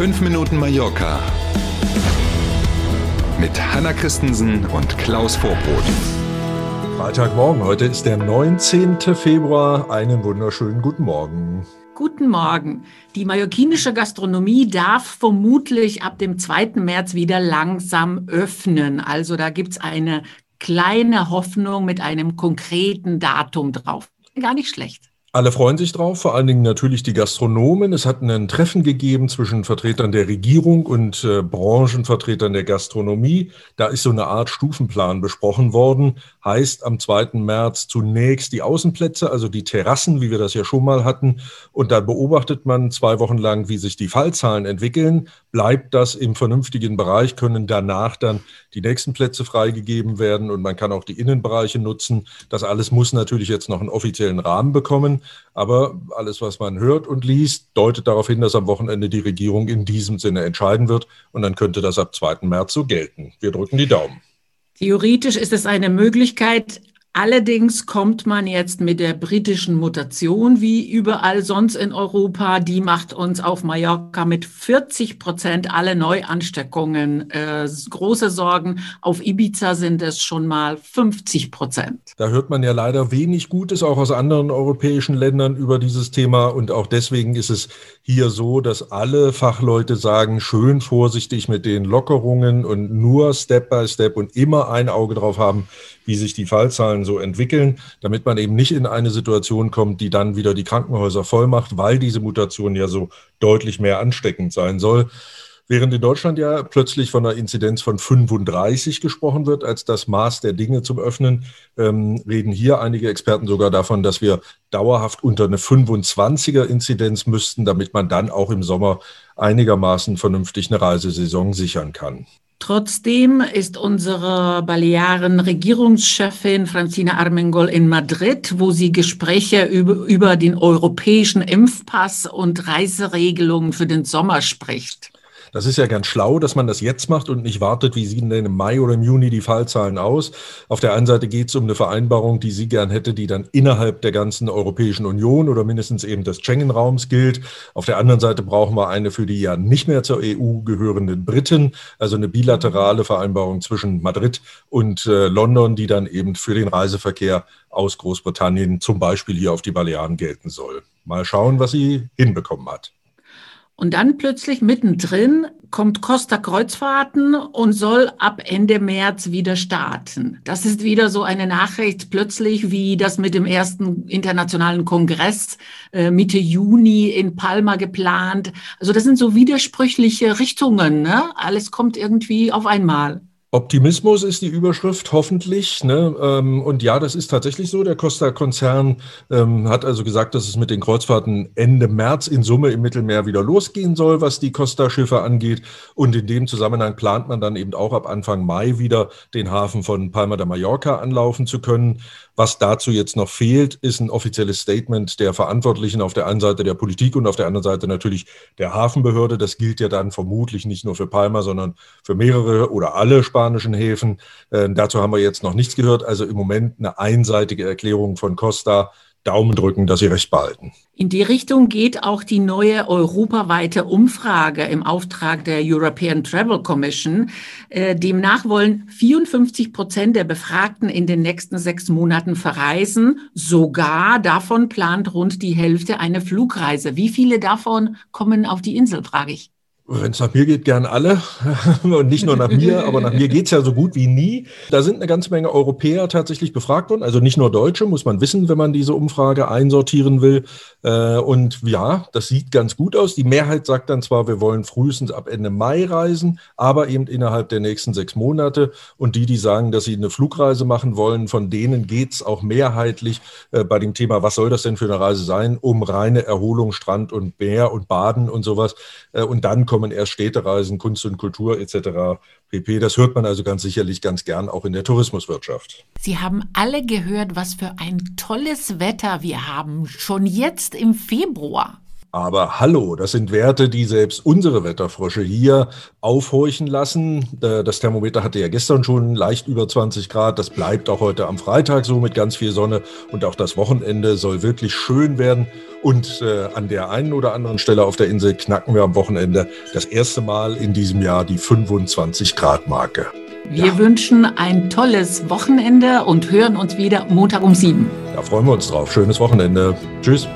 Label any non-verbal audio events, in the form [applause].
5 Minuten Mallorca mit Hanna Christensen und Klaus Vorbrot. Freitagmorgen, heute ist der 19. Februar. Einen wunderschönen guten Morgen. Guten Morgen. Die mallorquinische Gastronomie darf vermutlich ab dem 2. März wieder langsam öffnen. Also da gibt es eine kleine Hoffnung mit einem konkreten Datum drauf. Gar nicht schlecht. Alle freuen sich drauf, vor allen Dingen natürlich die Gastronomen. Es hat ein Treffen gegeben zwischen Vertretern der Regierung und äh, Branchenvertretern der Gastronomie. Da ist so eine Art Stufenplan besprochen worden. Heißt am 2. März zunächst die Außenplätze, also die Terrassen, wie wir das ja schon mal hatten. Und da beobachtet man zwei Wochen lang, wie sich die Fallzahlen entwickeln. Bleibt das im vernünftigen Bereich, können danach dann die nächsten Plätze freigegeben werden und man kann auch die Innenbereiche nutzen. Das alles muss natürlich jetzt noch einen offiziellen Rahmen bekommen. Aber alles, was man hört und liest, deutet darauf hin, dass am Wochenende die Regierung in diesem Sinne entscheiden wird. Und dann könnte das ab 2. März so gelten. Wir drücken die Daumen. Theoretisch ist es eine Möglichkeit, Allerdings kommt man jetzt mit der britischen Mutation wie überall sonst in Europa. Die macht uns auf Mallorca mit 40 Prozent alle Neuansteckungen äh, große Sorgen. Auf Ibiza sind es schon mal 50 Prozent. Da hört man ja leider wenig Gutes auch aus anderen europäischen Ländern über dieses Thema. Und auch deswegen ist es hier so, dass alle Fachleute sagen, schön vorsichtig mit den Lockerungen und nur Step by Step und immer ein Auge drauf haben, wie sich die Fallzahlen so entwickeln, damit man eben nicht in eine Situation kommt, die dann wieder die Krankenhäuser voll macht, weil diese Mutation ja so deutlich mehr ansteckend sein soll. Während in Deutschland ja plötzlich von einer Inzidenz von 35 gesprochen wird, als das Maß der Dinge zum Öffnen, ähm, reden hier einige Experten sogar davon, dass wir dauerhaft unter eine 25er Inzidenz müssten, damit man dann auch im Sommer einigermaßen vernünftig eine Reisesaison sichern kann. Trotzdem ist unsere Balearen-Regierungschefin Francina Armengol in Madrid, wo sie Gespräche über, über den europäischen Impfpass und Reiseregelungen für den Sommer spricht. Das ist ja ganz schlau, dass man das jetzt macht und nicht wartet, wie sehen denn im Mai oder im Juni die Fallzahlen aus. Auf der einen Seite geht es um eine Vereinbarung, die sie gern hätte, die dann innerhalb der ganzen Europäischen Union oder mindestens eben des Schengen-Raums gilt. Auf der anderen Seite brauchen wir eine für die ja nicht mehr zur EU gehörenden Briten, also eine bilaterale Vereinbarung zwischen Madrid und äh, London, die dann eben für den Reiseverkehr aus Großbritannien zum Beispiel hier auf die Balearen gelten soll. Mal schauen, was sie hinbekommen hat. Und dann plötzlich mittendrin kommt Costa Kreuzfahrten und soll ab Ende März wieder starten. Das ist wieder so eine Nachricht plötzlich wie das mit dem ersten internationalen Kongress äh, Mitte Juni in Palma geplant. Also das sind so widersprüchliche Richtungen. Ne? Alles kommt irgendwie auf einmal. Optimismus ist die Überschrift, hoffentlich. Ne? Ähm, und ja, das ist tatsächlich so. Der Costa-Konzern ähm, hat also gesagt, dass es mit den Kreuzfahrten Ende März in Summe im Mittelmeer wieder losgehen soll, was die Costa-Schiffe angeht. Und in dem Zusammenhang plant man dann eben auch ab Anfang Mai wieder den Hafen von Palma de Mallorca anlaufen zu können. Was dazu jetzt noch fehlt, ist ein offizielles Statement der Verantwortlichen auf der einen Seite der Politik und auf der anderen Seite natürlich der Hafenbehörde. Das gilt ja dann vermutlich nicht nur für Palma, sondern für mehrere oder alle spanischen Häfen. Äh, dazu haben wir jetzt noch nichts gehört. Also im Moment eine einseitige Erklärung von Costa Daumen drücken, dass sie recht behalten. In die Richtung geht auch die neue europaweite Umfrage im Auftrag der European Travel Commission. Äh, demnach wollen 54 Prozent der Befragten in den nächsten sechs Monaten verreisen. Sogar davon plant rund die Hälfte eine Flugreise. Wie viele davon kommen auf die Insel, frage ich. Wenn es nach mir geht, gern alle. [laughs] Und nicht nur nach mir, aber nach mir geht's ja so gut wie nie. Da sind eine ganze Menge Europäer tatsächlich befragt worden. Also nicht nur Deutsche, muss man wissen, wenn man diese Umfrage einsortieren will. Äh, und ja, das sieht ganz gut aus. Die Mehrheit sagt dann zwar, wir wollen frühestens ab Ende Mai reisen, aber eben innerhalb der nächsten sechs Monate. Und die, die sagen, dass sie eine Flugreise machen wollen, von denen geht's auch mehrheitlich äh, bei dem Thema, was soll das denn für eine Reise sein, um reine Erholung, Strand und Meer und Baden und sowas. Äh, und dann kommt kommen erst Städtereisen, Kunst und Kultur etc. pp. Das hört man also ganz sicherlich ganz gern auch in der Tourismuswirtschaft. Sie haben alle gehört, was für ein tolles Wetter wir haben, schon jetzt im Februar. Aber hallo, das sind Werte, die selbst unsere Wetterfrösche hier aufhorchen lassen. Das Thermometer hatte ja gestern schon leicht über 20 Grad. Das bleibt auch heute am Freitag so mit ganz viel Sonne. Und auch das Wochenende soll wirklich schön werden. Und äh, an der einen oder anderen Stelle auf der Insel knacken wir am Wochenende das erste Mal in diesem Jahr die 25 Grad Marke. Wir ja. wünschen ein tolles Wochenende und hören uns wieder Montag um sieben. Da freuen wir uns drauf. Schönes Wochenende. Tschüss.